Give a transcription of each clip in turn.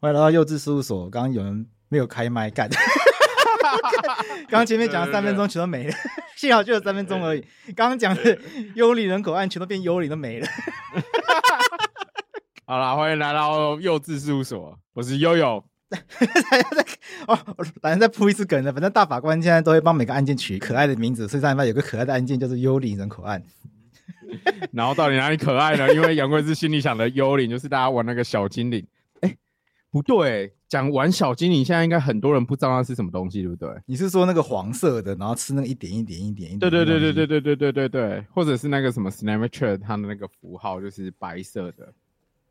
欢迎来到幼稚事务所。刚刚有人没有开麦干，刚 刚前面讲了三分钟全都没了，幸好就有三分钟而已。刚刚讲的幽灵人口案全都变幽灵都没了。好了，欢迎来到幼稚事务所，我是悠悠。哦，反正再铺一次梗了。反正大法官现在都会帮每个案件取可爱的名字，所以上礼拜有个可爱的案件就是幽灵人口案。然后到底哪里可爱呢？因为杨贵是心里想的幽灵，就是大家玩那个小精灵。哎，不对，讲玩小精灵，现在应该很多人不知道它是什么东西，对不对？你是说那个黄色的，然后吃那个一点一点一点一点？对对对对对对对对对对，或者是那个什么 Snapchat，它的那个符号就是白色的，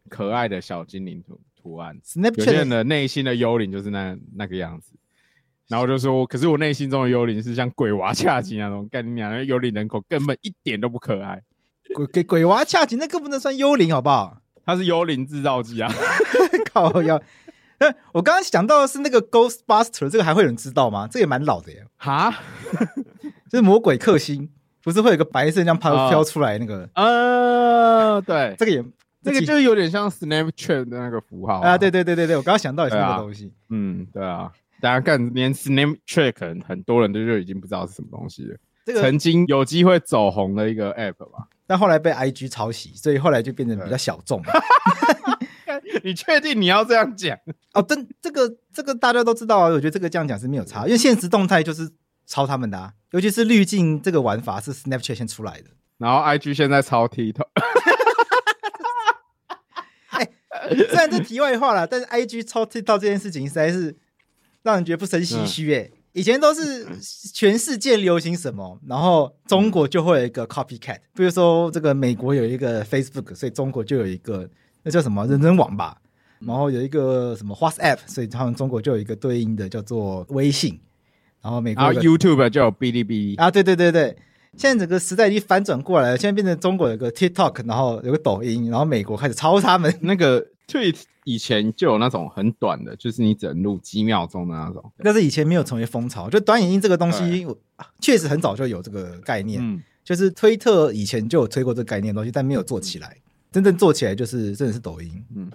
可爱的小精灵图。图案，Snapchat 有些人的内心的幽灵就是那那个样子，然后就说，可是我内心中的幽灵是像鬼娃恰吉那种，干你娘，那幽灵人口根本一点都不可爱，鬼鬼鬼娃恰吉那更不能算幽灵好不好？它是幽灵制造机啊，靠要！我刚刚想到的是那个 Ghostbuster，这个还会有人知道吗？这个也蛮老的耶，哈，就是魔鬼克星，不是会有一个白色这样飘飘出来那个？呃，对，这个也。这个就有点像 Snapchat 的那个符号啊，啊！对对对对对，我刚刚想到也是那个东西。嗯，对啊，大家看，连 Snapchat 可能很多人都就已经不知道是什么东西了。这个曾经有机会走红的一个 App 吧，但后来被 IG 抄袭，所以后来就变成比较小众。你确定你要这样讲？哦，这这个这个大家都知道啊，我觉得这个这样讲是没有差，因为现实动态就是抄他们的啊，尤其是滤镜这个玩法是 Snapchat 先出来的，然后 IG 现在抄 TikTok。虽然这题外话了，但是 I G 抄 TikTok 这件事情实在是让人觉得不胜唏嘘诶。以前都是全世界流行什么，然后中国就会有一个 copycat。比如说这个美国有一个 Facebook，所以中国就有一个那叫什么人人网吧。然后有一个什么 WhatsApp，所以他们中国就有一个对应的叫做微信。然后美国 YouTube 就有哔哩哔哩啊，对对对对。现在整个时代已经反转过来了，现在变成中国有个 TikTok，然后有个抖音，然后美国开始抄他们那个。Tweet 以前就有那种很短的，就是你只能录几秒钟的那种。但是以前没有成为风潮，就短影音这个东西，确实很早就有这个概念。嗯，就是推特以前就有推过这个概念的东西，但没有做起来。真正做起来就是真的是抖音。嗯，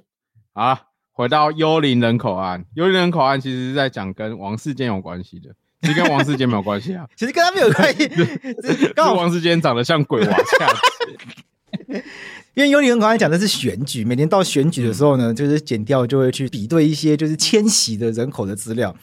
好，回到幽灵人口案，幽灵人口案其实是在讲跟王世坚有关系的，其实跟王世坚没有关系啊，其实跟他没有关系。刚好王世坚长得像鬼娃这样子。因为尤里人刚才讲的是选举，每年到选举的时候呢，就是检调就会去比对一些就是迁徙的人口的资料。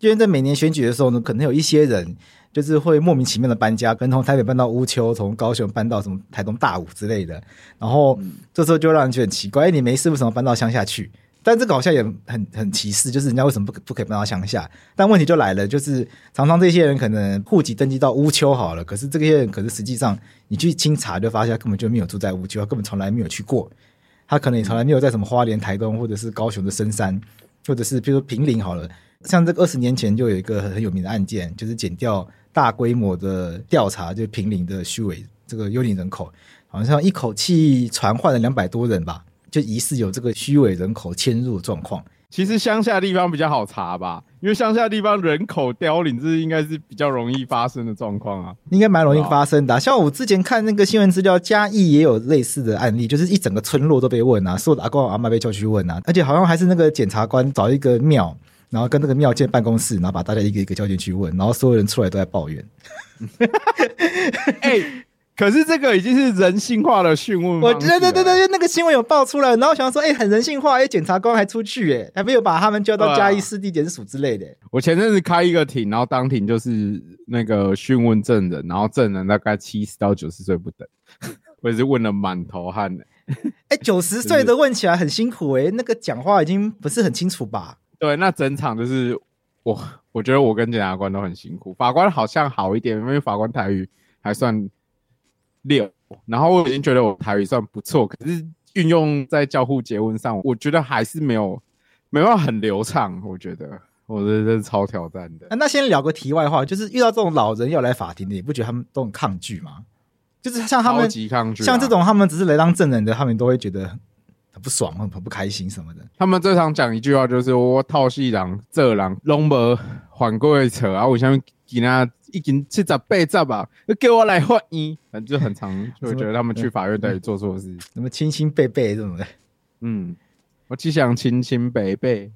因为在每年选举的时候呢，可能有一些人就是会莫名其妙的搬家，跟从台北搬到乌丘，从高雄搬到什么台东大武之类的。然后这时候就让人觉得很奇怪，哎，你没事为什么搬到乡下去？但这个好像也很很歧视，就是人家为什么不不可以搬到乡下？但问题就来了，就是常常这些人可能户籍登记到乌丘好了，可是这些人可是实际上你去清查就发现他根本就没有住在乌丘，他根本从来没有去过，他可能也从来没有在什么花莲、台东或者是高雄的深山，或者是比如说平林好了，像这个二十年前就有一个很有名的案件，就是检调大规模的调查，就平林的虚伪这个幽灵人口，好像一口气传唤了两百多人吧。就疑似有这个虚伪人口迁入的状况。其实乡下地方比较好查吧，因为乡下地方人口凋零，这应该是比较容易发生的状况啊。应该蛮容易发生的啊。像我之前看那个新闻资料，嘉义也有类似的案例，就是一整个村落都被问啊，所有的阿公阿妈被叫去问啊，而且好像还是那个检察官找一个庙，然后跟那个庙建办公室，然后把大家一个一个叫进去问，然后所有人出来都在抱怨。哎。可是这个已经是人性化的讯问。我觉得对对对对，那个新闻有爆出来，然后想说，哎、欸，很人性化，哎、欸，检察官还出去、欸，哎，还没有把他们叫到嘉义市地检署之类的。我前阵子开一个庭，然后当庭就是那个讯问证人，然后证人大概七十到九十岁不等，我也是问了满头汗的、欸。哎、欸，九十岁的问起来很辛苦、欸，哎，那个讲话已经不是很清楚吧？对，那整场就是我，我觉得我跟检察官都很辛苦，法官好像好一点，因为法官台语还算。六，然后我已经觉得我台语算不错，可是运用在交互结婚上，我觉得还是没有没办法很流畅。我觉得我觉得这是超挑战的。啊，那先聊个题外话，就是遇到这种老人要来法庭的，你不觉得他们都很抗拒吗？就是像他们超级抗拒，像这种他们只是来当证人的，他们都会觉得很不爽、很不开心什么的。他们最常讲一句话就是：“我套戏狼这人拢无还过的错啊，为什么今天？”已经七十八十吧，给我来法院，反正就很常，就会觉得他们去法院到底做错事，什么亲亲伯伯这种的。嗯，我只想亲亲伯伯，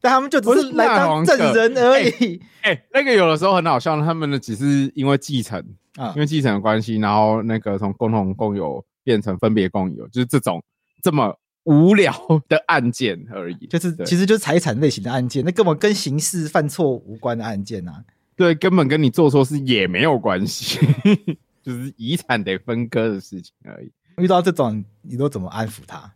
但他们就只是来当证人而已。哎、欸欸，那个有的时候很好笑，他们的只是因为继承啊，因为继承的关系，然后那个从共同共有变成分别共有，就是这种这么无聊的案件而已。就是其实就是财产类型的案件，那根本跟刑事犯错无关的案件啊。对，根本跟你做错事也没有关系，就是遗产得分割的事情而已。遇到这种，你都怎么安抚他？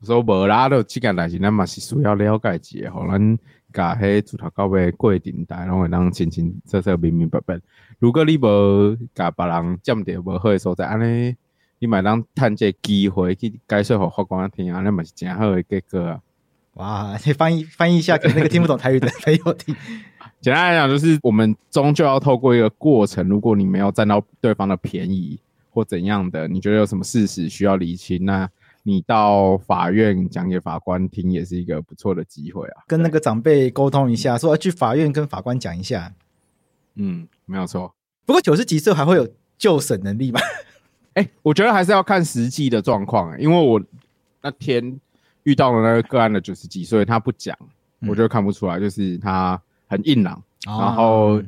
我说无啦，都这件代志，咱嘛是需要了解一下，好，咱甲迄自头到尾过程带，拢会当清清楚楚、明明白白。如果你无甲别人占着无好的所在，安尼你嘛当趁这机会去解释给法官听，安尼嘛是真好的结果啊！哇，你 翻译翻译一下给那个听不懂台语的朋友听。简单来讲，就是我们终究要透过一个过程。如果你没有占到对方的便宜或怎样的，你觉得有什么事实需要厘清，那你到法院讲给法官听，也是一个不错的机会啊。跟那个长辈沟通一下，说要去法院跟法官讲一下。嗯，没有错。不过九十几岁还会有就审能力吗？哎、欸，我觉得还是要看实际的状况、欸。因为我那天遇到了那个个案的九十几岁，他不讲，我就看不出来，就是他。很硬朗，然后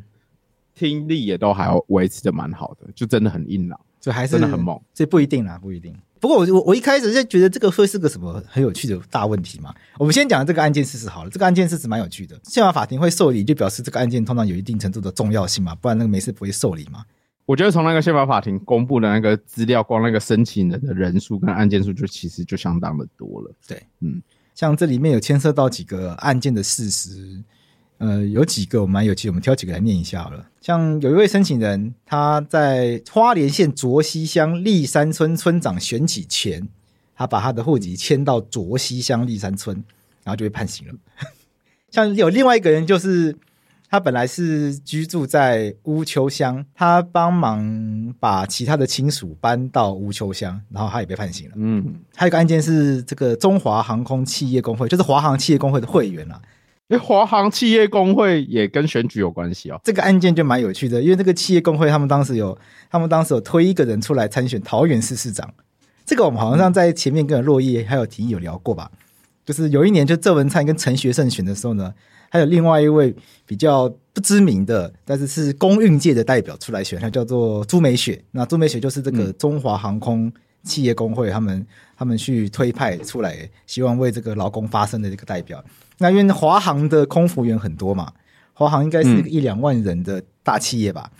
听力也都还维持的蛮好的，就真的很硬朗，就还是真的很猛。这不一定啦，不一定。不过我我我一开始就觉得这个会是个什么很有趣的大问题嘛。我们先讲这个案件事实好了，这个案件事实蛮有趣的。宪法法庭会受理，就表示这个案件通常有一定程度的重要性嘛，不然那个没事不会受理嘛。我觉得从那个宪法法庭公布的那个资料，光那个申请人的人数跟案件数，就其实就相当的多了。对，嗯，像这里面有牵涉到几个案件的事实。呃，有几个我蛮有趣，我们挑几个来念一下好了。像有一位申请人，他在花莲县卓溪乡立山村村长选举前，他把他的户籍迁到卓溪乡立山村，然后就被判刑了。像有另外一个人，就是他本来是居住在乌丘乡，他帮忙把其他的亲属搬到乌丘乡，然后他也被判刑了。嗯，还有一个案件是这个中华航空企业工会，就是华航企业工会的会员啊。哎，华航企业工会也跟选举有关系哦。这个案件就蛮有趣的，因为这个企业工会他们当时有，他们当时有推一个人出来参选桃园市市长。这个我们好像在前面跟落叶还有提议有聊过吧？就是有一年就郑文灿跟陈学圣选的时候呢，还有另外一位比较不知名的，但是是公运界的代表出来选，他叫做朱美雪。那朱美雪就是这个中华航空企业工会他们他们去推派出来，希望为这个劳工发声的这个代表。那因为华航的空服员很多嘛，华航应该是一两万人的大企业吧。嗯、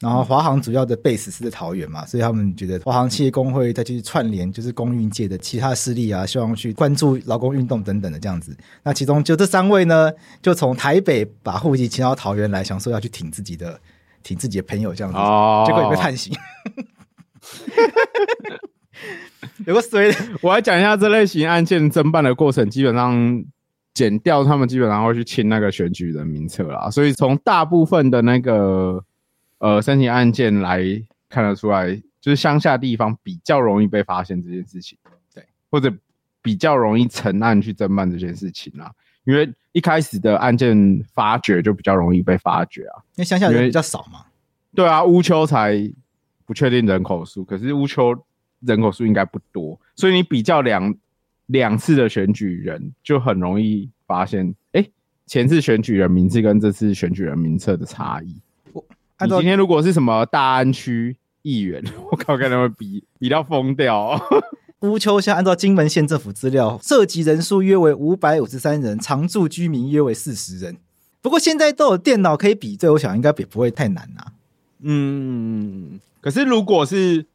然后华航主要的 base 是在桃园嘛，所以他们觉得华航企业工会再去串联，就是公运界的其他势力啊，希望去关注劳工运动等等的这样子。那其中就这三位呢，就从台北把户籍迁到桃园来，想说要去挺自己的挺自己的朋友这样子，哦、结果也被判刑。有个谁？我来讲一下这类型案件侦办的过程，基本上。检调他们基本上会去清那个选举人名册啦，所以从大部分的那个呃申请案件来看得出来，就是乡下地方比较容易被发现这件事情，对，或者比较容易成案去侦办这件事情啦，因为一开始的案件发掘就比较容易被发掘啊，因为乡下人比较少嘛，对啊，乌丘才不确定人口数，可是乌丘人口数应该不多，所以你比较两。两次的选举人就很容易发现，哎、欸，前次选举人名字跟这次选举人名册的差异。你今天如果是什么大安区一议员，我靠，可能会比比到疯掉哦。乌丘乡按照金门县政府资料，涉及人数约为五百五十三人，常住居民约为四十人。不过现在都有电脑可以比对，我想应该也不会太难啊。嗯，可是如果是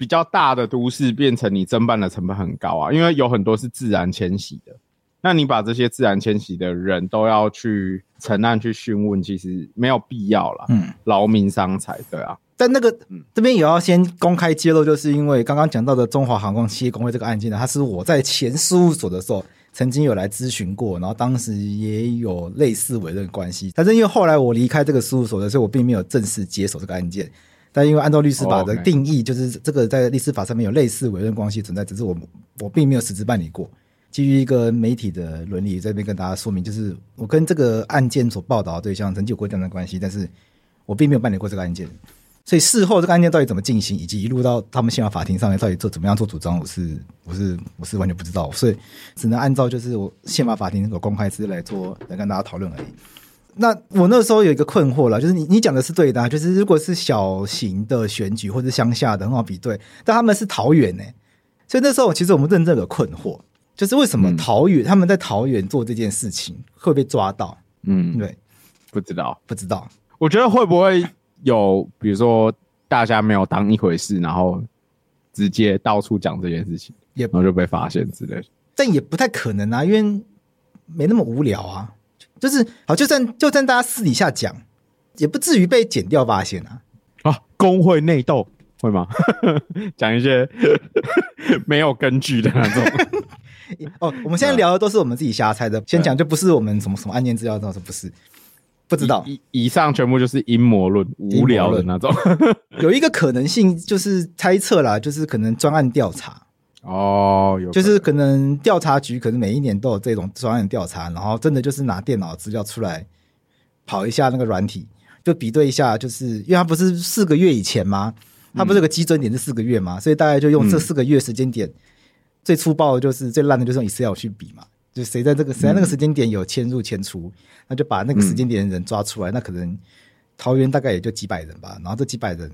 比较大的都市，变成你侦办的成本很高啊，因为有很多是自然迁徙的。那你把这些自然迁徙的人都要去承案去讯问，其实没有必要啦。嗯，劳民伤财，对啊。但那个，嗯，这边也要先公开揭露，就是因为刚刚讲到的中华航空企业工会这个案件呢，它是我在前事务所的时候曾经有来咨询过，然后当时也有类似委任关系。但是因为后来我离开这个事务所的，所以我并没有正式接手这个案件。但因为按照律师法的定义，就是这个在律师法上面有类似委任关系存在，只是我我并没有实质办理过。基于一个媒体的伦理，在这边跟大家说明，就是我跟这个案件所报道的对象曾经有过这样的关系，但是我并没有办理过这个案件，所以事后这个案件到底怎么进行，以及一路到他们宪法法庭上面到底做怎么样做主张，我是我是我是完全不知道，所以只能按照就是我宪法法庭那个公开资来做来跟大家讨论而已。那我那时候有一个困惑了，就是你你讲的是对的，就是如果是小型的选举或者乡下的很好比对，但他们是桃园呢，所以那时候其实我们认真有困惑。就是为什么桃园、嗯、他们在桃园做这件事情会被抓到？嗯，对，不知道，不知道。我觉得会不会有，比如说大家没有当一回事，然后直接到处讲这件事情，也然后就被发现之类的。但也不太可能啊，因为没那么无聊啊。就是好，就算就算大家私底下讲，也不至于被剪掉发现啊。啊，工会内斗会吗？讲一些 没有根据的那种。哦，我们现在聊的都是我们自己瞎猜的。先讲就不是我们什么什么案件资料，那种不是，不知道。以以上全部就是阴谋论，无聊的那种。有一个可能性就是猜测啦，就是可能专案调查哦，有就是可能调查局可能每一年都有这种专案调查，然后真的就是拿电脑资料出来跑一下那个软体，就比对一下，就是因为它不是四个月以前吗？它不是有个基准点是四个月吗？所以大概就用这四个月时间点。嗯最粗暴的就是最烂的，就是用 Excel 去比嘛，就谁在这个谁在那个时间点有迁入迁出，那就把那个时间点的人抓出来。那可能桃园大概也就几百人吧，然后这几百人，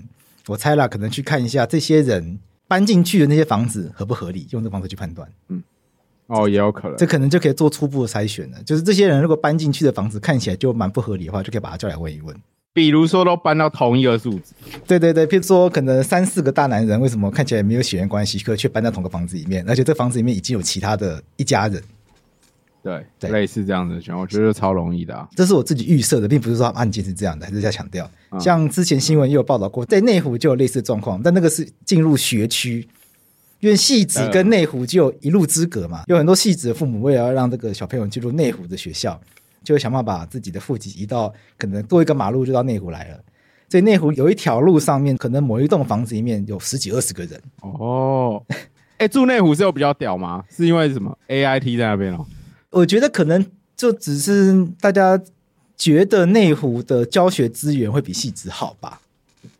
我猜啦，可能去看一下这些人搬进去的那些房子合不合理，用这方式去判断。嗯，哦，也有可能，这可能就可以做初步的筛选了。就是这些人如果搬进去的房子看起来就蛮不合理的话，就可以把他叫来问一问。比如说都搬到同一个数字，对对对，譬如说可能三四个大男人，为什么看起来没有血缘关系，可却搬到同个房子里面，而且这房子里面已经有其他的一家人，对对，类似这样子的选，我觉得超容易的啊。这是我自己预设的，并不是说案件是这样的，还是在强调。像之前新闻也有报道过，在内湖就有类似状况，但那个是进入学区，因为戏子跟内湖就有一路之隔嘛，有很多戏子的父母为了要让这个小朋友进入内湖的学校。就会想办法把自己的户籍移到可能多一个马路就到内湖来了，所以内湖有一条路上面，可能某一栋房子里面有十几二十个人。哦，哎、欸，住内湖是有比较屌吗？是因为什么？AIT 在那边哦。我觉得可能就只是大家觉得内湖的教学资源会比汐止好吧，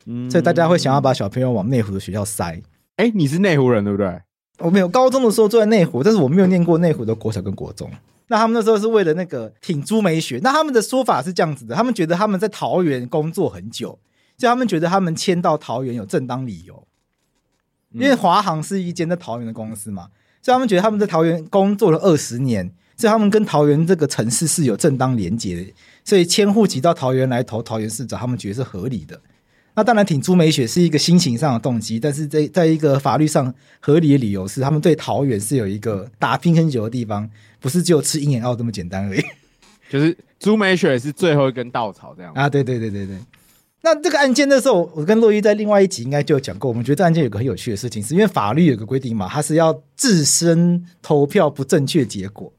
嗯，所以大家会想要把小朋友往内湖的学校塞。哎、欸，你是内湖人对不对？我没有，高中的时候住在内湖，但是我没有念过内湖的国小跟国中。那他们那时候是为了那个挺朱美雪，那他们的说法是这样子的：他们觉得他们在桃园工作很久，所以他们觉得他们迁到桃园有正当理由，因为华航是一间在桃园的公司嘛，所以他们觉得他们在桃园工作了二十年，所以他们跟桃园这个城市是有正当连结的，所以迁户籍到桃园来投桃园市长，他们觉得是合理的。那当然挺朱美雪是一个心情上的动机，但是在在一个法律上合理的理由是，他们对桃园是有一个打拼很久的地方。不是只有吃鹰眼药这么简单而已，就是朱美雪是最后一根稻草这样啊！对对对对对。那这个案件的时候，我跟洛伊在另外一集应该就有讲过。我们觉得这案件有个很有趣的事情，是因为法律有个规定嘛，它是要自身投票不正确结果。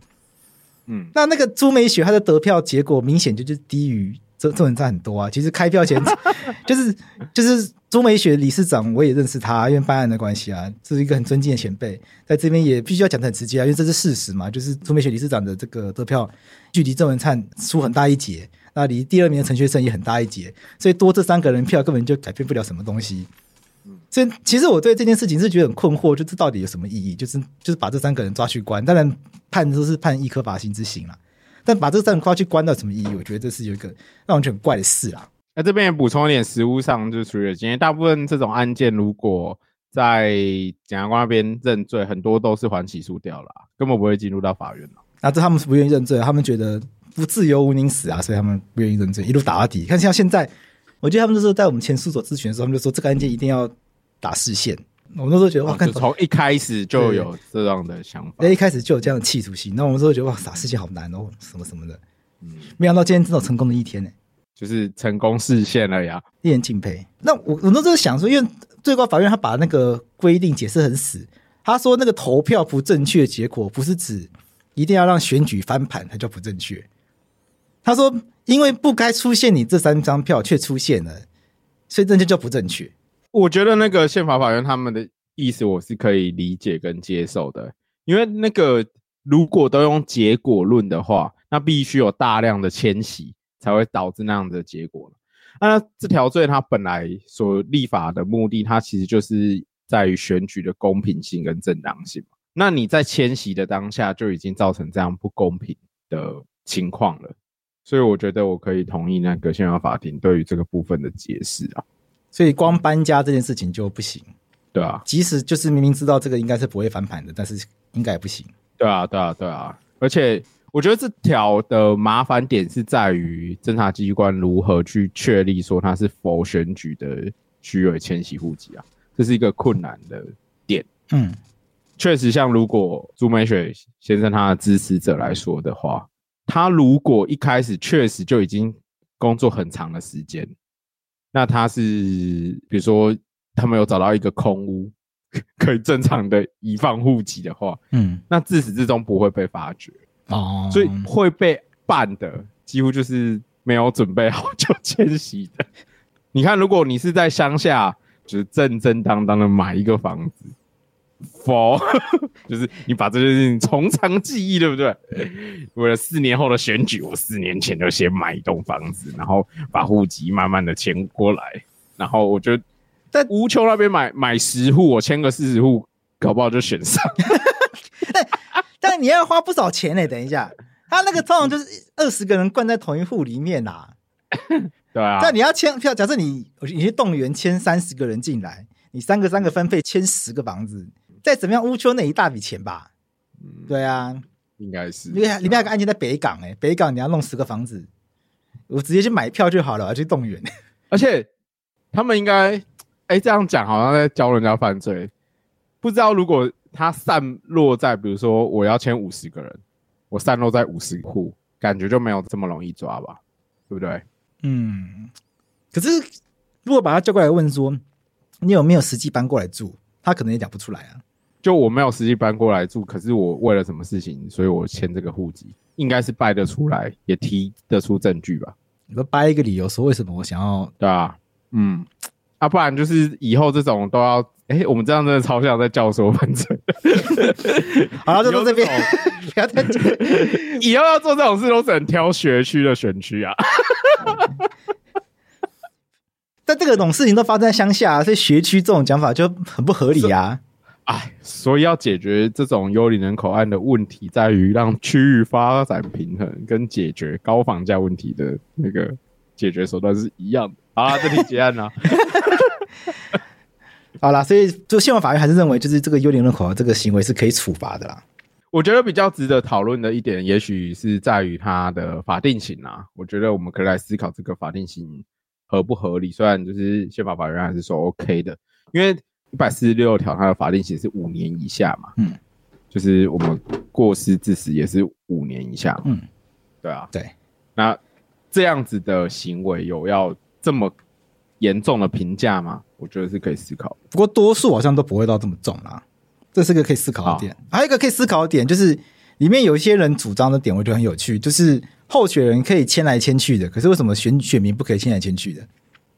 嗯，那那个朱美雪她的得票结果明显就是低于。这这文差很多啊！其实开票前 就是就是朱美雪理事长，我也认识他，因为办案的关系啊，这是一个很尊敬的前辈，在这边也必须要讲得很直接啊，因为这是事实嘛，就是朱美雪理事长的这个得票距离郑文灿输很大一截，那离第二名的陈学生也很大一截，所以多这三个人票根本就改变不了什么东西。所以其实我对这件事情是觉得很困惑，就这到底有什么意义？就是就是把这三个人抓去关，当然判都是判一颗罚刑之刑了。但把这三个三人抓去关到什么意义？我觉得这是有一个让我觉得很怪的事啦。那这边也补充一点，实务上就处理了今天大部分这种案件，如果在检察官那边认罪，很多都是还起诉掉了，根本不会进入到法院了。那这他们是不愿意认罪，他们觉得不自由无宁死啊，所以他们不愿意认罪，一路打到底。看像现在，我觉得他们就是在我们前诉所咨询的时候，他们就说这个案件一定要打视线。我们那时候觉得哇，看从一开始就有这样的想法，一开始就有这样的企图心。那我们那时候觉得哇，打视线好难哦，什么什么的。嗯，没想到今天真的成功的一天呢。就是成功视线了呀，令人敬佩。那我我那时候想说，因为最高法院他把那个规定解释很死，他说那个投票不正确的结果，不是指一定要让选举翻盘才叫不正确。他说，因为不该出现你这三张票却出现了，所以这就叫不正确。我觉得那个宪法法院他们的意思我是可以理解跟接受的，因为那个如果都用结果论的话，那必须有大量的迁徙。才会导致那样的结果。那这条罪它本来所立法的目的，它其实就是在于选举的公平性跟正当性。那你在迁徙的当下就已经造成这样不公平的情况了，所以我觉得我可以同意那个宪法法庭对于这个部分的解释啊。所以光搬家这件事情就不行，对啊。即使就是明明知道这个应该是不会翻盘的，但是应该也不行。对啊，对啊，对啊，而且。我觉得这条的麻烦点是在于侦查机关如何去确立说他是否选举的区委迁徙户籍啊，这是一个困难的点。嗯，确实，像如果朱美雪先生他的支持者来说的话，他如果一开始确实就已经工作很长的时间，那他是比如说他们有找到一个空屋 可以正常的移放户籍的话，嗯，那自始至终不会被发觉。哦，所以会被办的几乎就是没有准备好 就迁徙的。你看，如果你是在乡下，就是正正当当的买一个房子，for 就是你把这件事情从长计议，对不对？为了四年后的选举，我四年前就先买一栋房子，然后把户籍慢慢的迁过来，然后我就在乌坵那边买买十户，我迁个四十户，搞不好就选上。但你要花不少钱呢、欸。等一下，他那个通常就是二十个人灌在同一户里面呐、啊。对啊。但你要签票，假设你你去动员签三十个人进来，你三个三个分配签十个房子，再怎么样乌秋那一大笔钱吧？嗯、对啊，应该是。因为里面有个案件在北港哎、欸，北港你要弄十个房子，我直接去买票就好了，我要去动员。而且他们应该哎、欸、这样讲好像在教人家犯罪，不知道如果。他散落在，比如说我要签五十个人，我散落在五十户，感觉就没有这么容易抓吧，对不对？嗯。可是如果把他叫过来问说，你有没有实际搬过来住，他可能也讲不出来啊。就我没有实际搬过来住，可是我为了什么事情，所以我签这个户籍，应该是掰得出来，也提得出证据吧？你说掰一个理由说为什么我想要？对啊，嗯，啊，不然就是以后这种都要。哎、欸，我们这样真的超像在教唆犯罪。好了，就到这边，不要再讲。以后要做这种事，都只能挑学区的选区啊。但这个种事情都发生在乡下，所以学区这种讲法就很不合理啊。哎，所以要解决这种幽灵人口案的问题，在于让区域发展平衡，跟解决高房价问题的那个解决手段是一样的。好啦，这题结案了。好啦，所以就宪法法院还是认为，就是这个幽灵人口的这个行为是可以处罚的啦。我觉得比较值得讨论的一点，也许是在于它的法定刑啊。我觉得我们可以来思考这个法定刑合不合理。虽然就是宪法法院还是说 OK 的，因为一百四十六条它的法定刑是五年以下嘛。嗯，就是我们过失致死也是五年以下。嗯，对啊，对。那这样子的行为有要这么严重的评价吗？我觉得是可以思考，不过多数好像都不会到这么重啦。这是个可以思考的点。还有一个可以思考的点，就是里面有一些人主张的点，我觉得很有趣，就是候选人可以迁来迁去的，可是为什么选选民不可以迁来迁去的？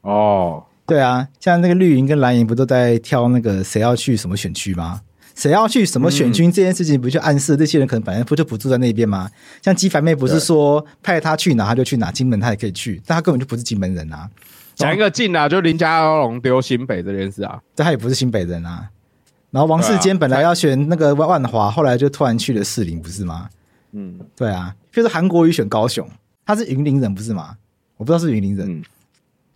哦，对啊，像那个绿营跟蓝营不都在挑那个谁要去什么选区吗？谁要去什么选区这件事情，不就暗示这些人可能本来不就不住在那边吗？像鸡凡妹不是说派他去哪他就去哪，金门他也可以去，但他根本就不是金门人啊。讲一个近啊，就林佳龙丢新北这件事啊，但他也不是新北人啊。然后王世坚本来要选那个万华，后来就突然去了士林，不是吗？嗯，对啊。就是韩国瑜选高雄，他是云林人，不是吗？我不知道是云林人。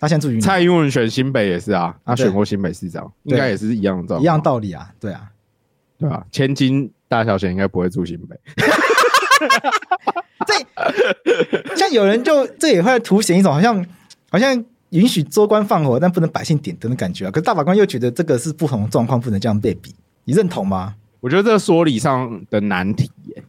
他现在住云林。蔡英文选新北也是啊，他选过新北市长，应该也是一样的，一样道理啊，对啊，对啊，千金大小姐应该不会住新北。这像有人就这也会凸显一种好像好像允许州官放火，但不能百姓点灯的感觉啊。可是大法官又觉得这个是不同的状况，不能这样对比，你认同吗？我觉得这个说理上的难题耶，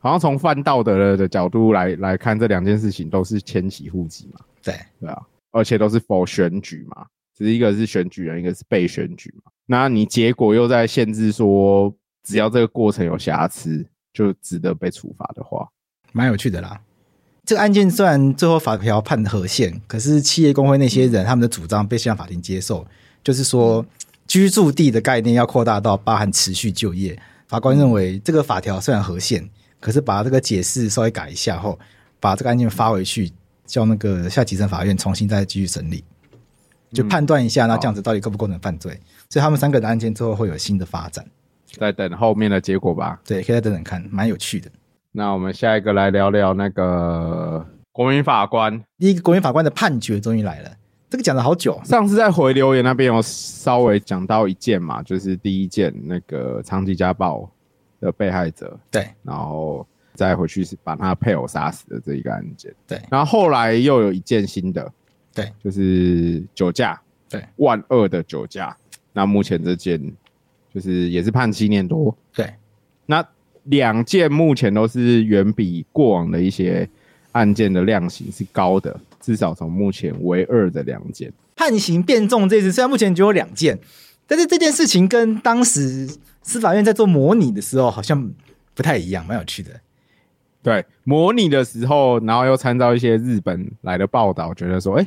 好像从犯道德的角度来来看，这两件事情都是迁徙户籍嘛。对对啊，而且都是 for 选举嘛，只是一个是选举人，一个是被选举嘛。那你结果又在限制说，只要这个过程有瑕疵，就值得被处罚的话，蛮有趣的啦。这个案件虽然最后法条判的合宪，可是企业工会那些人他们的主张被宪法法庭接受，就是说居住地的概念要扩大到包含持续就业。法官认为这个法条虽然和宪，可是把这个解释稍微改一下后，把这个案件发回去，叫那个下级审法院重新再继续审理，就判断一下那这样子到底构不构成犯罪。所以他们三个的案件之后会有新的发展。再等后面的结果吧。对，可以再等等看，蛮有趣的。那我们下一个来聊聊那个国民法官。第一个国民法官的判决终于来了，这个讲了好久。上次在回留言那边有稍微讲到一件嘛，就是第一件那个长期家暴的被害者，对，然后再回去是把他配偶杀死的这一个案件，对。然后后来又有一件新的，对，就是酒驾，对，万恶的酒驾。那目前这件就是也是判七年多，对。那两件目前都是远比过往的一些案件的量刑是高的，至少从目前为二的两件判刑变重。这次虽然目前只有两件，但是这件事情跟当时司法院在做模拟的时候好像不太一样，蛮有趣的。对，模拟的时候，然后又参照一些日本来的报道，觉得说，哎，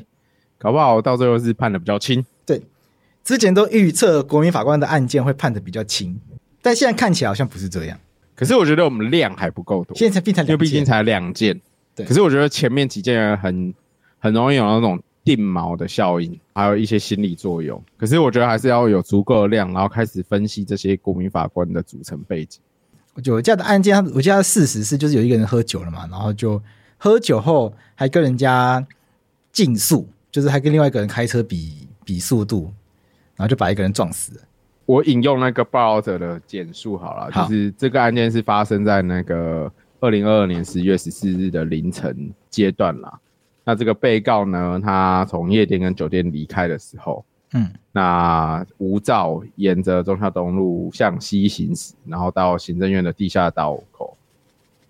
搞不好到最后是判的比较轻。对。之前都预测国民法官的案件会判的比较轻，但现在看起来好像不是这样。可是我觉得我们量还不够多，现在才变成，因为毕竟才两件。对。可是我觉得前面几件很很容易有那种定锚的效应，还有一些心理作用。可是我觉得还是要有足够的量，然后开始分析这些国民法官的组成背景。酒驾的案件，我记得事实是就是有一个人喝酒了嘛，然后就喝酒后还跟人家竞速，就是还跟另外一个人开车比比速度。然后就把一个人撞死了。我引用那个报道者的简述好了，就是这个案件是发生在那个二零二二年十月十四日的凌晨阶段啦。那这个被告呢，他从夜店跟酒店离开的时候，嗯，那无照沿着忠孝东路向西行驶，然后到行政院的地下道口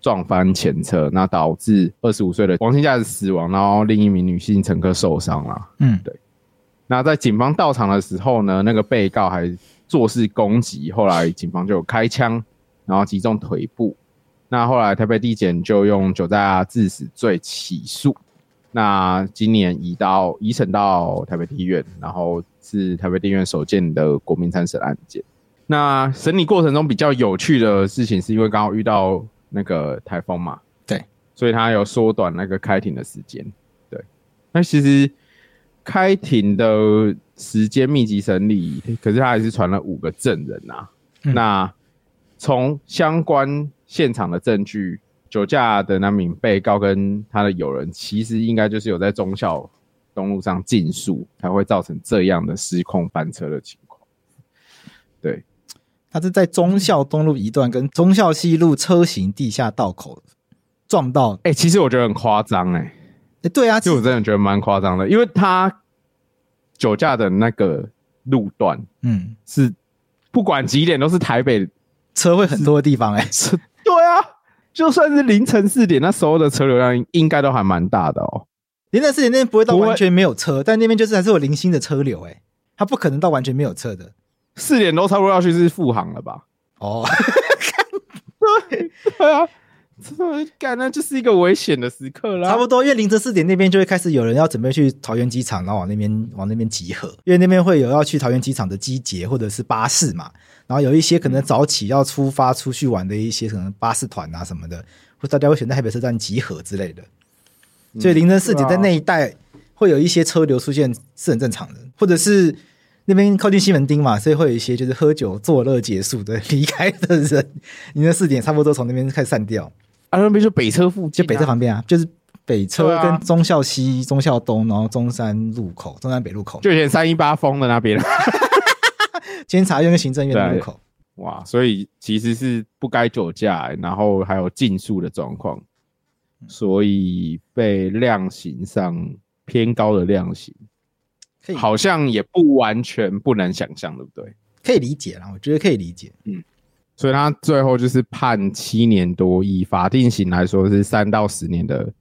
撞翻前车，那导致二十五岁的王姓驾驶死亡，然后另一名女性乘客受伤了。嗯，对。那在警方到场的时候呢，那个被告还做事攻击，后来警方就开枪，然后击中腿部。那后来台北地检就用酒驾致死罪起诉。那今年移到移审到台北地院，然后是台北地院首件的国民参审案件。那审理过程中比较有趣的事情，是因为刚好遇到那个台风嘛，对，所以他有缩短那个开庭的时间。对，那其实。开庭的时间密集审理，可是他还是传了五个证人啊。嗯、那从相关现场的证据，酒驾的那名被告跟他的友人，其实应该就是有在忠孝东路上竞速，才会造成这样的失控翻车的情况。对，它是在忠孝东路一段跟忠孝西路车行地下道口撞到。哎、欸，其实我觉得很夸张哎。欸、对啊，其实我真的觉得蛮夸张的，因为他酒驾的那个路段，嗯，是不管几点都是台北车会很多的地方、欸，哎，是，对啊，就算是凌晨四点，那时候的车流量应该都还蛮大的哦。凌晨四点那边不会到完全没有车，但那边就是还是有零星的车流、欸，哎，他不可能到完全没有车的。四点多差不多要去是复航了吧？哦，对对啊。这么干那就是一个危险的时刻啦。差不多，因为凌晨四点那边就会开始有人要准备去桃园机场，然后往那边往那边集合。因为那边会有要去桃园机场的机捷或者是巴士嘛。然后有一些可能早起要出发出去玩的一些可能巴士团啊什么的，或大家会选在台北车站集合之类的。所以凌晨四点在那一带会有一些车流出现是很正常的，或者是那边靠近西门町嘛，所以会有一些就是喝酒作乐结束的离开的人。凌晨四点差不多从那边开始散掉。啊，那边就北车附近，就北车旁边啊，就是北车跟忠孝西、忠孝东，然后中山路口、中山北路口，就以前三一八封的那边，监察院跟行政院的路口。哇，所以其实是不该酒驾，然后还有禁速的状况，所以被量刑上偏高的量刑，好像也不完全不能想象，对不对？可以理解啦，我觉得可以理解。嗯，所以他最后就是判七年多，以法定刑来说是三到十年的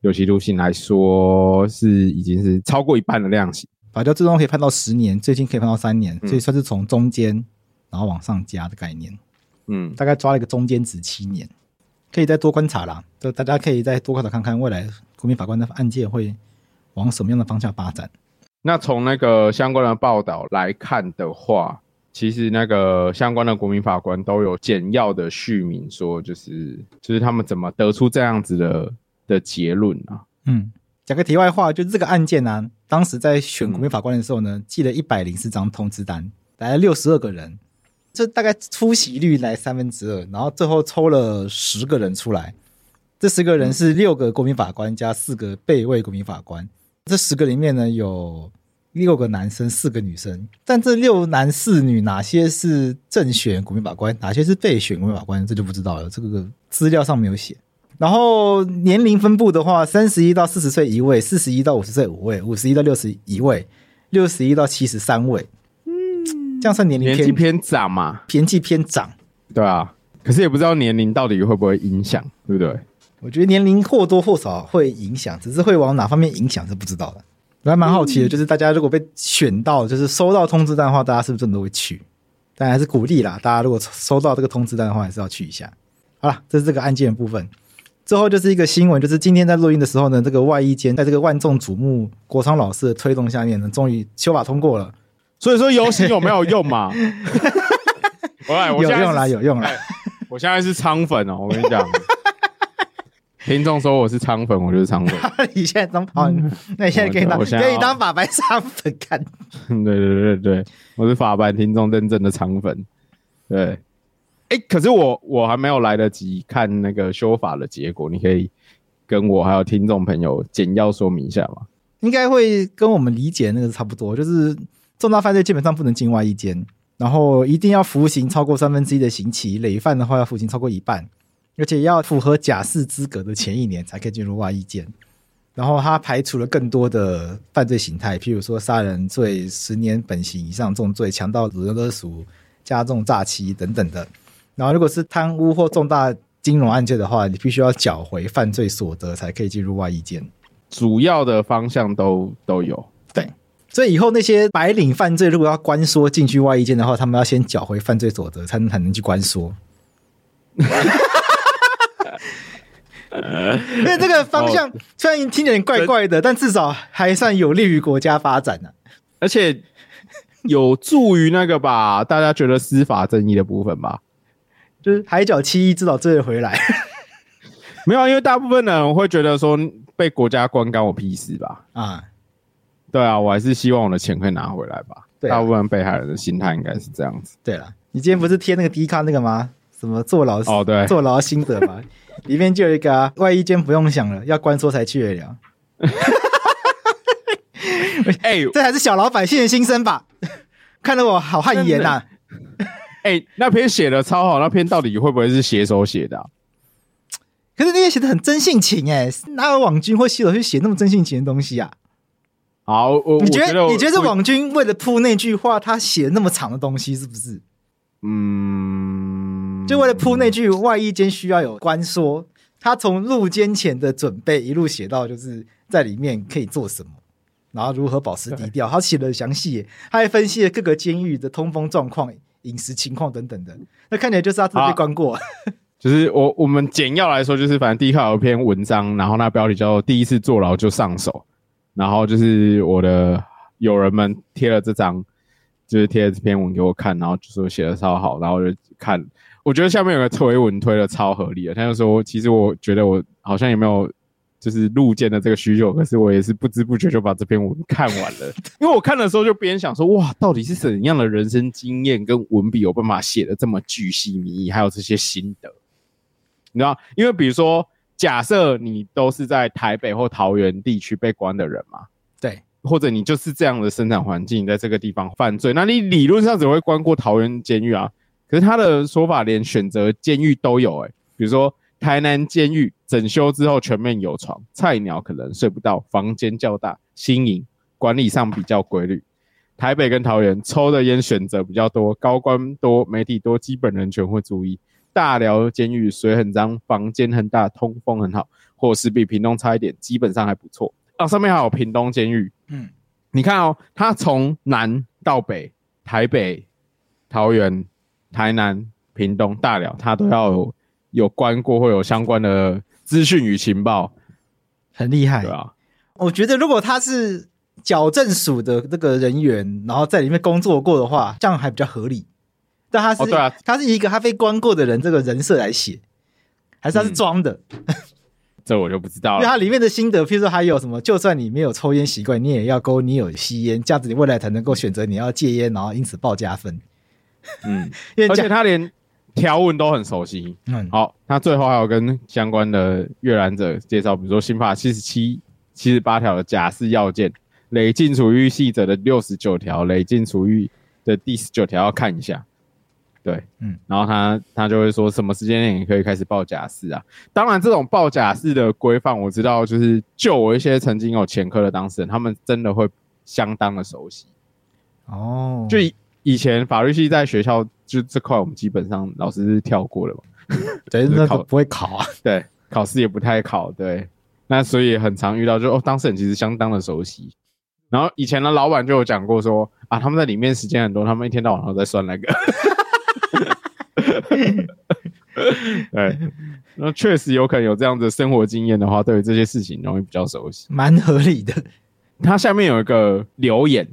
有期徒刑来说，是已经是超过一半的量刑。法条最终可以判到十年，最近可以判到三年，所以算是从中间然后往上加的概念。嗯，大概抓了一个中间值七年，可以再多观察啦。就大家可以再多观察看看未来国民法官的案件会往什么样的方向发展。那从那个相关的报道来看的话。其实那个相关的国民法官都有简要的叙明，说就是就是他们怎么得出这样子的的结论啊？嗯，讲个题外话，就这个案件呢、当时在选国民法官的时候呢，寄了一百零四张通知单，来了六十二个人，这大概出席率来三分之二，然后最后抽了十个人出来，这十个人是六个国民法官加四个备位国民法官，这十个里面呢有。六个男生，四个女生，但这六男四女哪些是正选国民法官，哪些是备选国民法官，这就不知道了。这个资料上没有写。然后年龄分布的话，三十一到四十岁一位，四十一到五十岁五位，五十一到六十一位，六十一到七十三位。嗯，这样算年龄偏年纪偏长嘛？年纪偏长，对啊。可是也不知道年龄到底会不会影响，对不对？我觉得年龄或多或少会影响，只是会往哪方面影响是不知道的。我还蛮好奇的，就是大家如果被选到，就是收到通知单的话，大家是不是真的都会去？但还是鼓励啦，大家如果收到这个通知单的话，还是要去一下。好了，这是这个案件的部分。最后就是一个新闻，就是今天在录音的时候呢，这个外衣间在这个万众瞩目国昌老师的推动下面呢，终于修法通过了。所以说游行有没有用嘛？我有用啦，有用啦。我现在是仓粉哦，我跟你讲。听众说我是仓粉，我就是仓粉。你现在当好，那你现在可以当可以当法白仓粉看。对对对对，我是法白听众认证的仓粉。对，哎、欸，可是我我还没有来得及看那个修法的结果，你可以跟我还有听众朋友简要说明一下吗？应该会跟我们理解那个差不多，就是重大犯罪基本上不能境外一监，然后一定要服刑超过三分之一的刑期，累犯的话要服刑超过一半。而且要符合假释资格的前一年才可以进入外役监，然后他排除了更多的犯罪形态，譬如说杀人罪十年本刑以上重罪、强盗、勒勒赎、加重诈欺等等的。然后如果是贪污或重大金融案件的话，你必须要缴回犯罪所得才可以进入外役监。主要的方向都都有。对，所以以后那些白领犯罪如果要关说进去外役监的话，他们要先缴回犯罪所得，才能才能去关说。因为这个方向虽然听起来怪怪的，但至少还算有利于国家发展呢、啊，而且有助于那个吧，大家觉得司法正义的部分吧，就是海角七一至少追得回来。没有，因为大部分人会觉得说被国家关干我屁事吧？啊，对啊，我还是希望我的钱可以拿回来吧。对啊、大部分被害人的心态应该是这样子。对了，你今天不是贴那个 D 卡那个吗？什么坐牢哦，对，坐牢心得吗？里面就有一个啊，外衣间不用想了，要关说才去得了。哎、欸，这还是小老百姓的心声吧？看得我好汗颜呐！哎、欸，那篇写的超好，那篇到底会不会是写手写的、啊？可是那篇写的很真性情哎、欸，哪有网军或写手去写那么真性情的东西啊？好，我你觉得，觉得你觉得是网军为了铺那句话，他写那么长的东西是不是？嗯，就为了铺那句外役监需要有关说，他从入监前的准备一路写到就是在里面可以做什么，然后如何保持低调，他写的详细，他还分析了各个监狱的通风状况、饮食情况等等的。那看起来就是他自己被关过。就是我我们简要来说，就是反正第一号有一篇文章，然后那标题叫做“第一次坐牢就上手”，然后就是我的友人们贴了这张。就是贴了这篇文给我看，然后就说写的超好，然后我就看，我觉得下面有个推文推的超合理的，他就说，其实我觉得我好像也没有就是入监的这个需求，可是我也是不知不觉就把这篇文看完了，因为我看的时候就边想说，哇，到底是怎样的人生经验跟文笔有办法写的这么巨细靡遗，还有这些心得，你知道，因为比如说假设你都是在台北或桃园地区被关的人嘛，对，或者你就是这样的生产环境，在这个地方犯罪，那你理论上只会关过桃园监狱啊。可是他的说法连选择监狱都有诶、欸，比如说台南监狱整修之后全面有床，菜鸟可能睡不到，房间较大，新颖，管理上比较规律。台北跟桃园抽的烟选择比较多，高官多，媒体多，基本人权会注意。大寮监狱水很脏，房间很大，通风很好，伙食比屏东差一点，基本上还不错。啊，上面还有屏东监狱，嗯，你看哦，他从南到北，台北、桃园。台南、屏东、大寮，他都要有有关过，或有相关的资讯与情报，很厉害，对啊。我觉得如果他是矫正署的那个人员，然后在里面工作过的话，这样还比较合理。但他是，哦、对啊，他是一个他被关过的人，这个人设来写，还是他是装的？嗯、这我就不知道了。因为他里面的心得，譬如说还有什么，就算你没有抽烟习惯，你也要勾你有吸烟，这样子你未来才能够选择你要戒烟，然后因此报加分。嗯，而且他连条文都很熟悉。嗯，好，他最后还有跟相关的阅览者介绍，比如说刑法七十七、七十八条的假释要件，累进处遇细则的六十九条，累进处遇的第十九条要看一下。对，嗯，然后他他就会说什么时间内你可以开始报假释啊？当然，这种报假释的规范我知道，就是就我一些曾经有前科的当事人，他们真的会相当的熟悉。哦，就以。前法律系在学校就这块，我们基本上老师是跳过了嘛，对，那考不会考啊，对，考试也不太考，对，那所以很常遇到就，就哦，当事人其实相当的熟悉。然后以前的老板就有讲过说啊，他们在里面时间很多，他们一天到晚都在算那个，对，那确实有可能有这样的生活经验的话，对于这些事情容易比较熟悉，蛮合理的。他下面有一个留言，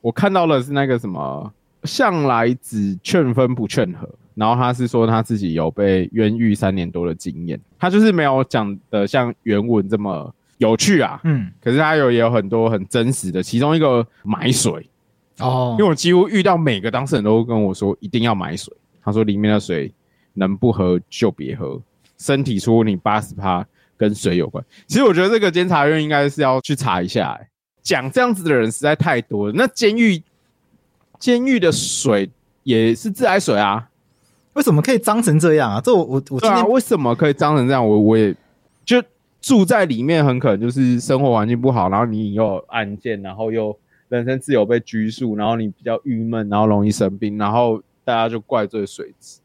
我看到了是那个什么。向来只劝分不劝和，然后他是说他自己有被冤狱三年多的经验，他就是没有讲的像原文这么有趣啊，嗯，可是他有也有很多很真实的，其中一个买水。哦，因为我几乎遇到每个当事人都跟我说一定要买水，他说里面的水能不喝就别喝，身体出你八十趴跟水有关，其实我觉得这个监察院应该是要去查一下，欸，讲这样子的人实在太多了，那监狱。监狱的水也是自来水啊？为什么可以脏成这样啊？这我我我今天、啊、为什么可以脏成这样？我我也就住在里面，很可能就是生活环境不好，然后你又有案件，然后又人身自由被拘束，然后你比较郁闷，然后容易生病，然后大家就怪罪水质。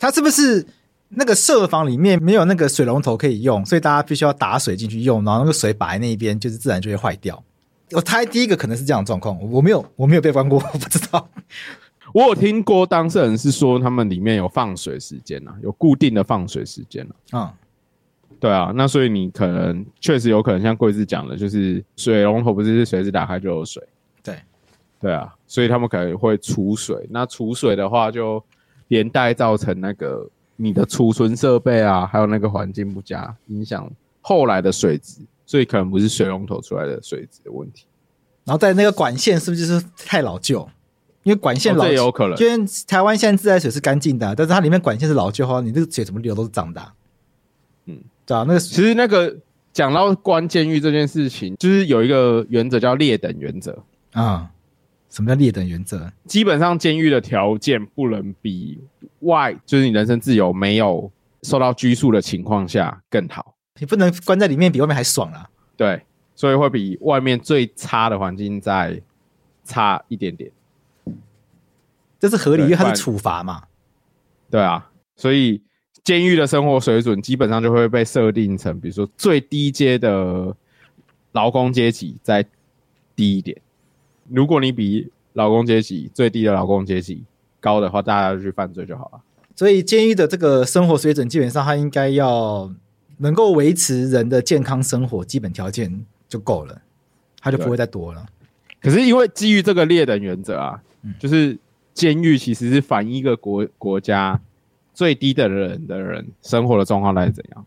他是不是那个舍房里面没有那个水龙头可以用，所以大家必须要打水进去用，然后那个水摆在那边，就是自然就会坏掉。我猜第一个可能是这样的状况，我没有，我没有被关过，我不知道。我有听过当事人是说，他们里面有放水时间啊，有固定的放水时间啊。嗯，对啊，那所以你可能确实有可能像贵子讲的，就是水龙头不是随时打开就有水。对，对啊，所以他们可能会储水。那储水的话，就连带造成那个你的储存设备啊，还有那个环境不佳，影响后来的水质。所以可能不是水龙头出来的水质的问题，然后在那个管线是不是就是太老旧？因为管线老旧，哦、有可能。因为台湾现在自来水是干净的，但是它里面管线是老旧的话，你这个水怎么流都是脏的。嗯，对啊。那个其实那个讲到关监狱这件事情，就是有一个原则叫劣等原则啊。什么叫劣等原则？基本上监狱的条件不能比外，就是你人身自由没有受到拘束的情况下更好。你不能关在里面比外面还爽啊！对，所以会比外面最差的环境再差一点点，这是合理，因为它是处罚嘛。对啊，所以监狱的生活水准基本上就会被设定成，比如说最低阶的劳工阶级再低一点。如果你比劳工阶级最低的劳工阶级高的话，大家就去犯罪就好了。所以监狱的这个生活水准，基本上它应该要。能够维持人的健康生活基本条件就够了，他就不会再多了。可是因为基于这个劣等原则啊，嗯、就是监狱其实是反映一个国国家最低的人的人生活的状况，来是怎样？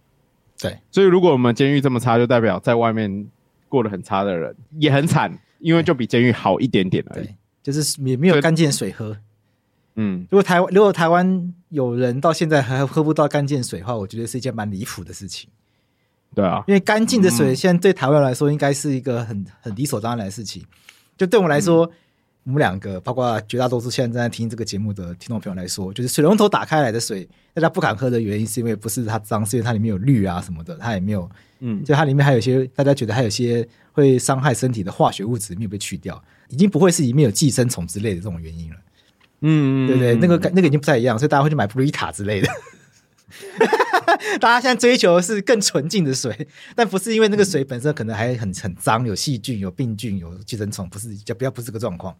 对，所以如果我们监狱这么差，就代表在外面过得很差的人也很惨，因为就比监狱好一点点而已，就是也没有干净的水喝。嗯，如果台湾如果台湾有人到现在还喝不到干净水的话，我觉得是一件蛮离谱的事情。对啊，因为干净的水现在对台湾来说应该是一个很很理所当然的事情。就对我们来说，嗯、我们两个包括绝大多数现在正在听这个节目的听众朋友来说，就是水龙头打开来的水，大家不敢喝的原因是因为不是它脏，是因为它里面有氯啊什么的，它也没有，嗯，就它里面还有一些大家觉得还有一些会伤害身体的化学物质没有被去掉，已经不会是里面有寄生虫之类的这种原因了。嗯，对对，那个那个已经不太一样，所以大家会去买布丽塔之类的。大家现在追求的是更纯净的水，但不是因为那个水本身可能还很很脏，有细菌、有病菌、有寄生虫，不是就不要不是这个状况。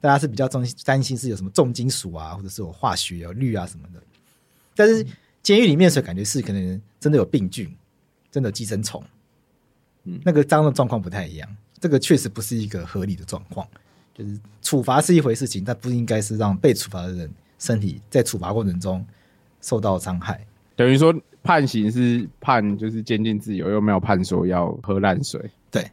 大家是比较重担心是有什么重金属啊，或者是有化学、有氯啊什么的。但是监狱里面水感觉是可能真的有病菌，真的有寄生虫。嗯，那个脏的状况不太一样，这个确实不是一个合理的状况。就是处罚是一回事情，但不应该是让被处罚的人身体在处罚过程中受到伤害。等于说判刑是判就是监禁自由，又没有判说要喝烂水。对，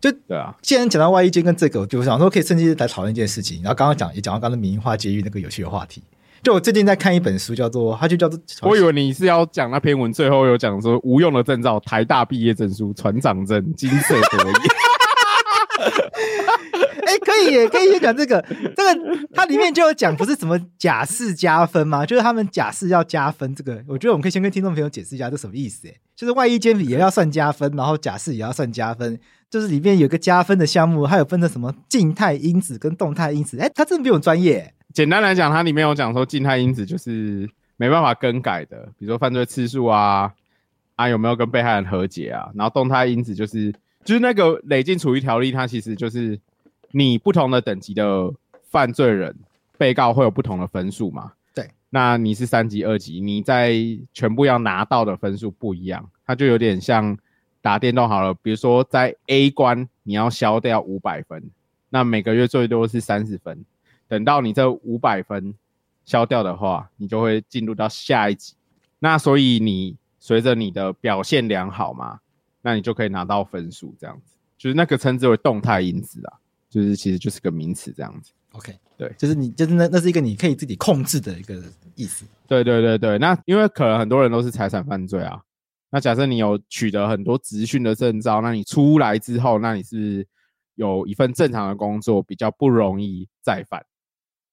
就对啊。既然讲到外役监跟这个，我就想说可以趁机来讨论一件事情。然后刚刚讲也讲到刚刚民营化监狱那个有趣的话题。就我最近在看一本书，叫做它就叫做……我以为你是要讲那篇文，最后有讲说无用的证照，台大毕业证书，船长证，金色作业。哎、可以耶，可以先讲这个。这个它里面就有讲，不是什么假释加分吗？就是他们假释要加分。这个我觉得我们可以先跟听众朋友解释一下，这什么意思？哎，就是外役监也要算加分，然后假释也要算加分。就是里面有个加分的项目，还有分的什么静态因子跟动态因子。哎、欸，它真的比我专业。简单来讲，它里面有讲说，静态因子就是没办法更改的，比如说犯罪次数啊，啊有没有跟被害人和解啊。然后动态因子就是就是那个累进处遇条例，它其实就是。你不同的等级的犯罪人，被告会有不同的分数嘛？对，那你是三级、二级，你在全部要拿到的分数不一样，它就有点像打电动好了。比如说在 A 关你要消掉五百分，那每个月最多是三十分。等到你这五百分消掉的话，你就会进入到下一级。那所以你随着你的表现良好嘛，那你就可以拿到分数，这样子就是那个称之为动态因子啊。就是其实就是个名词这样子，OK，对，就是你就是那那是一个你可以自己控制的一个意思，对对对对。那因为可能很多人都是财产犯罪啊，那假设你有取得很多职训的证照，那你出来之后，那你是有一份正常的工作，比较不容易再犯，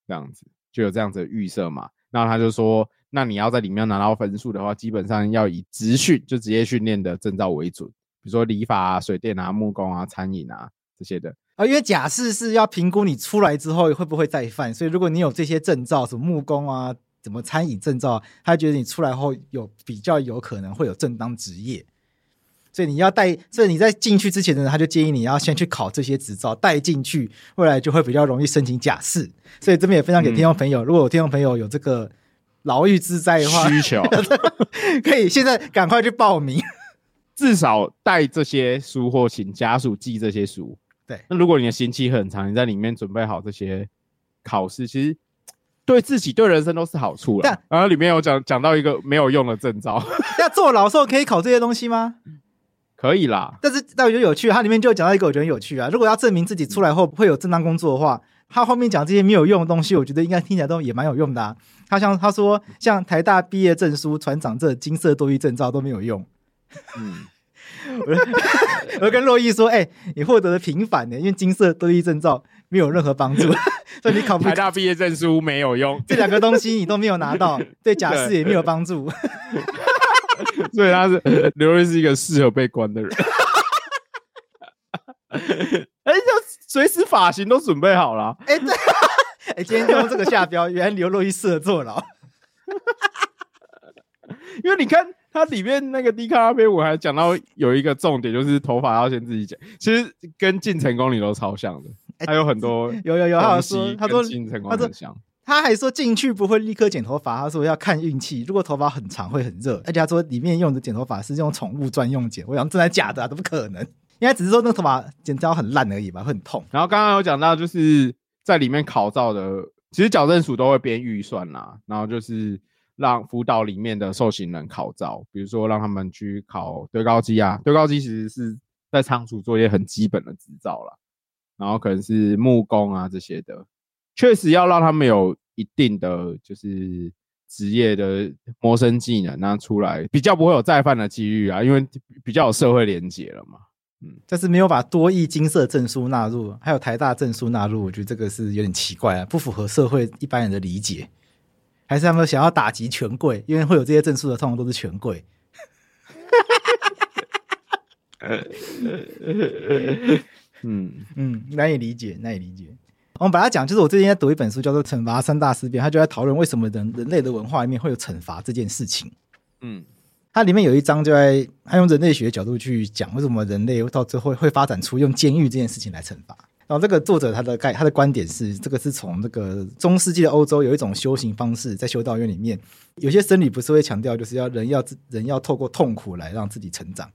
这样子就有这样子的预设嘛。那他就说，那你要在里面拿到分数的话，基本上要以职训就职业训练的证照为准，比如说理发啊、水电啊、木工啊、餐饮啊这些的。啊，因为假释是要评估你出来之后会不会再犯，所以如果你有这些证照，什么木工啊，什么餐饮证照，他觉得你出来后有比较有可能会有正当职业，所以你要带，所以你在进去之前呢，他就建议你要先去考这些执照，带进去，未来就会比较容易申请假释。所以这边也分享给听众朋友，嗯、如果有听众朋友有这个牢狱之灾的话，需求 可以现在赶快去报名，至少带这些书或请家属寄这些书。对，那如果你的刑期很长，你在里面准备好这些考试，其实对自己、对人生都是好处了。但然后里面有讲讲到一个没有用的证照，要坐牢时候可以考这些东西吗？可以啦，但是但我觉得有趣，它里面就讲到一个我觉得很有趣啊。如果要证明自己出来后会有正当工作的话，他后面讲这些没有用的东西，我觉得应该听起来都也蛮有用的啊。他像他说，像台大毕业证书、船长证、金色多益证照都没有用。嗯。我跟洛伊说：“哎、欸，你获得了平反的，因为金色多益证照没有任何帮助，所以你考不。台大毕业证书没有用，这两个东西你都没有拿到，对假释也没有帮助。所以他是刘瑞是一个适合被关的人。哎、欸，就随时发型都准备好了。哎、欸，对，哎、欸，今天就用这个下标，原来刘洛伊适合坐牢，因为你看。”它里面那个卡拉篇，我还讲到有一个重点，就是头发要先自己剪。其实跟进成功里都超像的，还有很多有有有，他说他说进成功很像，他还说进去不会立刻剪头发，他说要看运气，如果头发很长会很热，而且他说里面用的剪头发是用宠物专用剪，我想真的假的啊？怎么可能？应该只是说那个头发剪刀很烂而已吧，会很痛。然后刚刚有讲到，就是在里面考照的，其实矫正署都会编预算啦，然后就是。让辅导里面的受刑人考照，比如说让他们去考堆高机啊，堆高机其实是在仓储作业很基本的执照啦，然后可能是木工啊这些的，确实要让他们有一定的就是职业的谋生技能，那出来比较不会有再犯的几率啊，因为比较有社会连结了嘛。嗯，但是没有把多益金色证书纳入，还有台大证书纳入，我觉得这个是有点奇怪啊，不符合社会一般人的理解。还是他们想要打击权贵，因为会有这些证书的，通常都是权贵。嗯 嗯，难以理解，难以理解。我们把它讲，就是我最近在读一本书，叫做《惩罚三大思辨》，他就在讨论为什么人人类的文化里面会有惩罚这件事情。嗯，它里面有一章就在他用人类学的角度去讲，为什么人类到最后会发展出用监狱这件事情来惩罚。然后这个作者他的概他的观点是，这个是从那个中世纪的欧洲有一种修行方式，在修道院里面，有些僧侣不是会强调，就是要人要人要透过痛苦来让自己成长。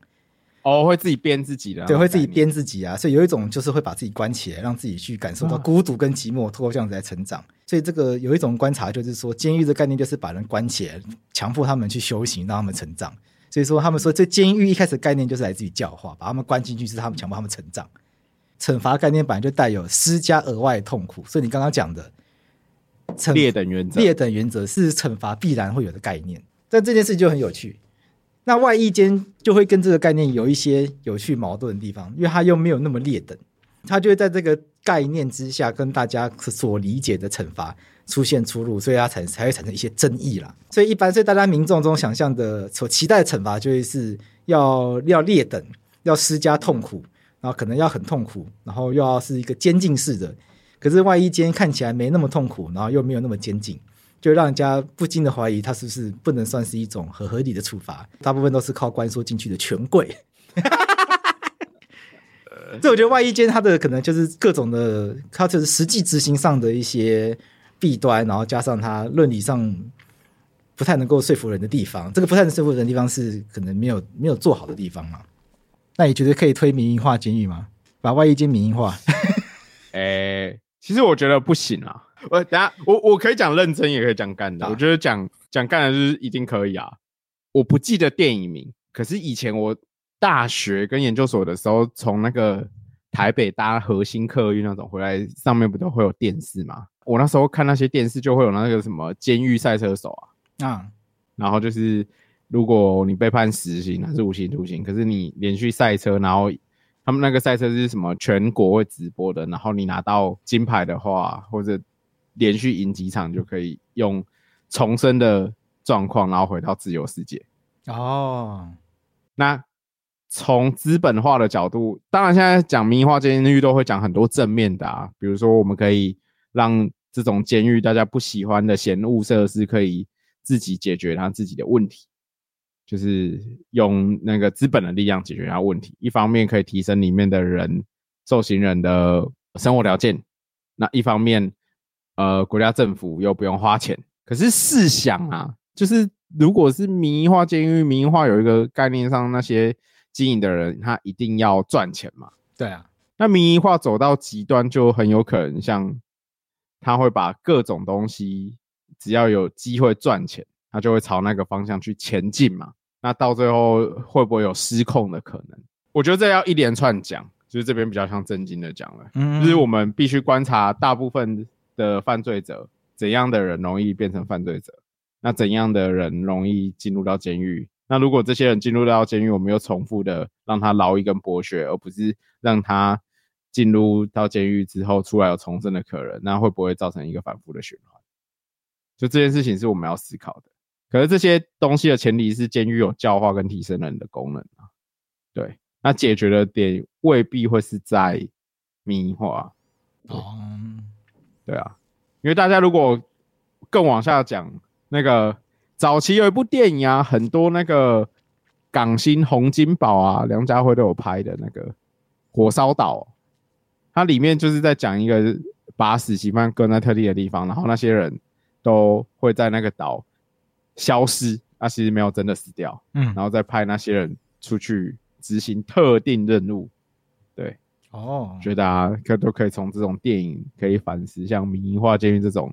哦，会自己鞭自己的，对，会自己鞭自己啊，所以有一种就是会把自己关起来，让自己去感受到孤独跟寂寞，透过这样子来成长。所以这个有一种观察，就是说监狱的概念就是把人关起来，强迫他们去修行，让他们成长。所以说他们说这监狱一开始的概念就是来自于教化，把他们关进去是他们强迫他们成长。惩罚概念本来就带有施加额外痛苦，所以你刚刚讲的劣等原则，劣等原则是惩罚必然会有的概念。但这件事就很有趣。那外衣间就会跟这个概念有一些有趣矛盾的地方，因为它又没有那么劣等，它就会在这个概念之下跟大家所理解的惩罚出现出入，所以它才才会产生一些争议啦。所以一般，所以大家民众中想象的所期待的惩罚，就会是要要劣等，要施加痛苦，然后可能要很痛苦，然后又要是一个监禁式的。可是外衣间看起来没那么痛苦，然后又没有那么监禁。就让人家不禁的怀疑，他是不是不能算是一种很合理的处罚？大部分都是靠关说进去的权贵。这我觉得外衣间他的可能就是各种的，他就是实际执行上的一些弊端，然后加上他论理上不太能够说服人的地方。这个不太能说服人的地方是可能没有没有做好的地方嘛？那你觉得可以推民营化监狱吗？把外衣间民营化？哎、欸，其实我觉得不行啊。我等下，我我可以讲认真，也可以讲干的。我觉得讲讲干的就是一定可以啊。我不记得电影名，可是以前我大学跟研究所的时候，从那个台北搭核心客运那种回来，上面不都会有电视吗？我那时候看那些电视，就会有那个什么监狱赛车手啊，啊，然后就是如果你被判死刑还是无期徒刑，可是你连续赛车，然后。他们那个赛车是什么？全国会直播的，然后你拿到金牌的话，或者连续赢几场，就可以用重生的状况，然后回到自由世界。哦，那从资本化的角度，当然现在讲民营化监狱都会讲很多正面的啊，比如说我们可以让这种监狱大家不喜欢的嫌恶设施，可以自己解决他自己的问题。就是用那个资本的力量解决它问题，一方面可以提升里面的人受刑人的生活条件，那一方面，呃，国家政府又不用花钱。可是试想啊，就是如果是民营化监狱，民营化有一个概念上，那些经营的人他一定要赚钱嘛？对啊，那民营化走到极端，就很有可能像他会把各种东西，只要有机会赚钱。他就会朝那个方向去前进嘛，那到最后会不会有失控的可能？我觉得这要一连串讲，就是这边比较像正经的讲了，嗯，就是我们必须观察大部分的犯罪者，怎样的人容易变成犯罪者，那怎样的人容易进入到监狱？那如果这些人进入到监狱，我们又重复的让他劳役跟剥削，而不是让他进入到监狱之后出来有重生的可能，那会不会造成一个反复的循环？就这件事情是我们要思考的。可是这些东西的前提是监狱有教化跟提升人的功能啊，对，那解决的点未必会是在民营化，哦，对啊，因为大家如果更往下讲，那个早期有一部电影啊，很多那个港星洪金宝啊、梁家辉都有拍的那个《火烧岛》，它里面就是在讲一个把死刑犯关在特定的地方，然后那些人都会在那个岛。消失，那其实没有真的死掉，嗯，然后再派那些人出去执行特定任务，对，哦，觉得啊，可都可以从这种电影可以反思，像民营化监狱这种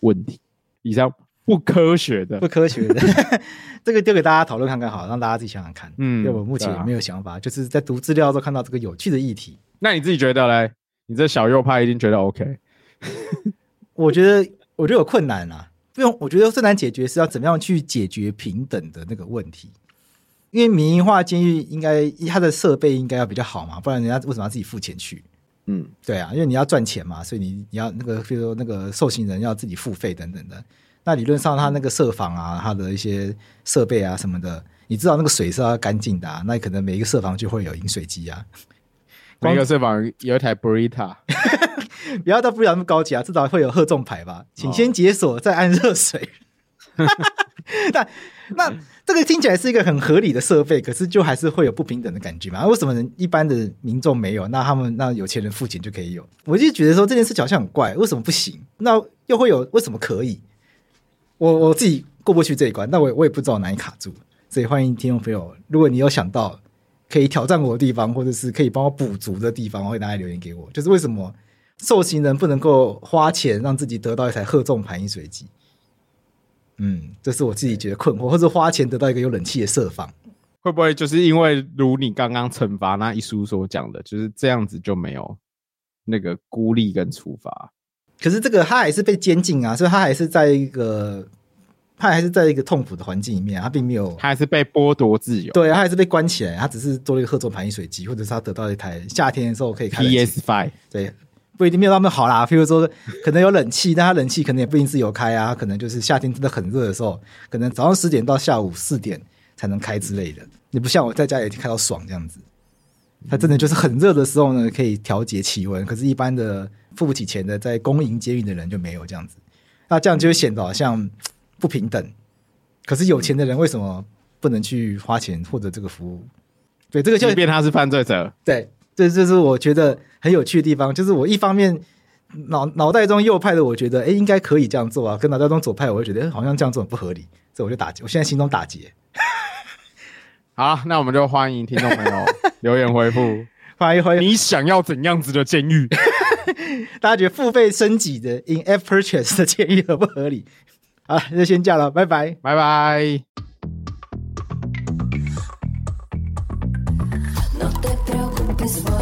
问题，以上不科学的，不科学的，这个丢给大家讨论看看，好，让大家自己想想看，嗯，因为我目前也没有想法，啊、就是在读资料的时候看到这个有趣的议题，那你自己觉得嘞？你这小右派一定觉得 OK？我觉得，我觉得有困难啊。不用，我觉得最难解决是要怎么样去解决平等的那个问题。因为民营化监狱应该它的设备应该要比较好嘛，不然人家为什么要自己付钱去？嗯，对啊，因为你要赚钱嘛，所以你你要那个，比如说那个受刑人要自己付费等等的。那理论上，他那个设防啊，他的一些设备啊什么的，你知道那个水是要干净的啊，那可能每一个设防就会有饮水机啊，每个设防有一台 Brita，不要到不了那么高级啊，至少会有贺重牌吧，请先解锁再按热水。哦那那这个听起来是一个很合理的设备，可是就还是会有不平等的感觉嘛？为什么人一般的民众没有？那他们那有钱人付钱就可以有？我就觉得说这件事情好像很怪，为什么不行？那又会有为什么可以？我我自己过不去这一关，那我我也不知道哪里卡住。所以欢迎听众朋友，如果你有想到可以挑战我的地方，或者是可以帮我补足的地方，欢迎大家留言给我。就是为什么受刑人不能够花钱让自己得到一台荷重盘饮水机？嗯，这是我自己觉得困惑，或者花钱得到一个有冷气的设防，会不会就是因为如你刚刚惩罚那一书所讲的，就是这样子就没有那个孤立跟处罚？可是这个他还是被监禁啊，所以他还是在一个他还是在一个痛苦的环境里面，他并没有，他还是被剥夺自由，对，他还是被关起来，他只是做了一个荷重盘饮水机，或者是他得到一台夏天的时候可以开 PS Five，对。不一定没有那么好啦，譬如说可能有冷气，但它冷气可能也不一定是有开啊，可能就是夏天真的很热的时候，可能早上十点到下午四点才能开之类的。你不像我在家也开到爽这样子，它真的就是很热的时候呢，可以调节气温。可是，一般的付不起钱的在公营监狱的人就没有这样子，那这样就会显得好像不平等。可是有钱的人为什么不能去花钱获得这个服务？对，这个就即便他是犯罪者，对。这就是我觉得很有趣的地方，就是我一方面脑脑袋中右派的，我觉得哎，应该可以这样做啊，跟脑袋中左派，我会觉得好像这样做很不合理，所以我就打结，我现在心中打结。好，那我们就欢迎听众朋友 留言回复，欢迎欢迎。你想要怎样子的监狱？大家觉得付费升级的 in-app purchase 的建议合不合理？好，那就先这样了，拜拜，拜拜。this.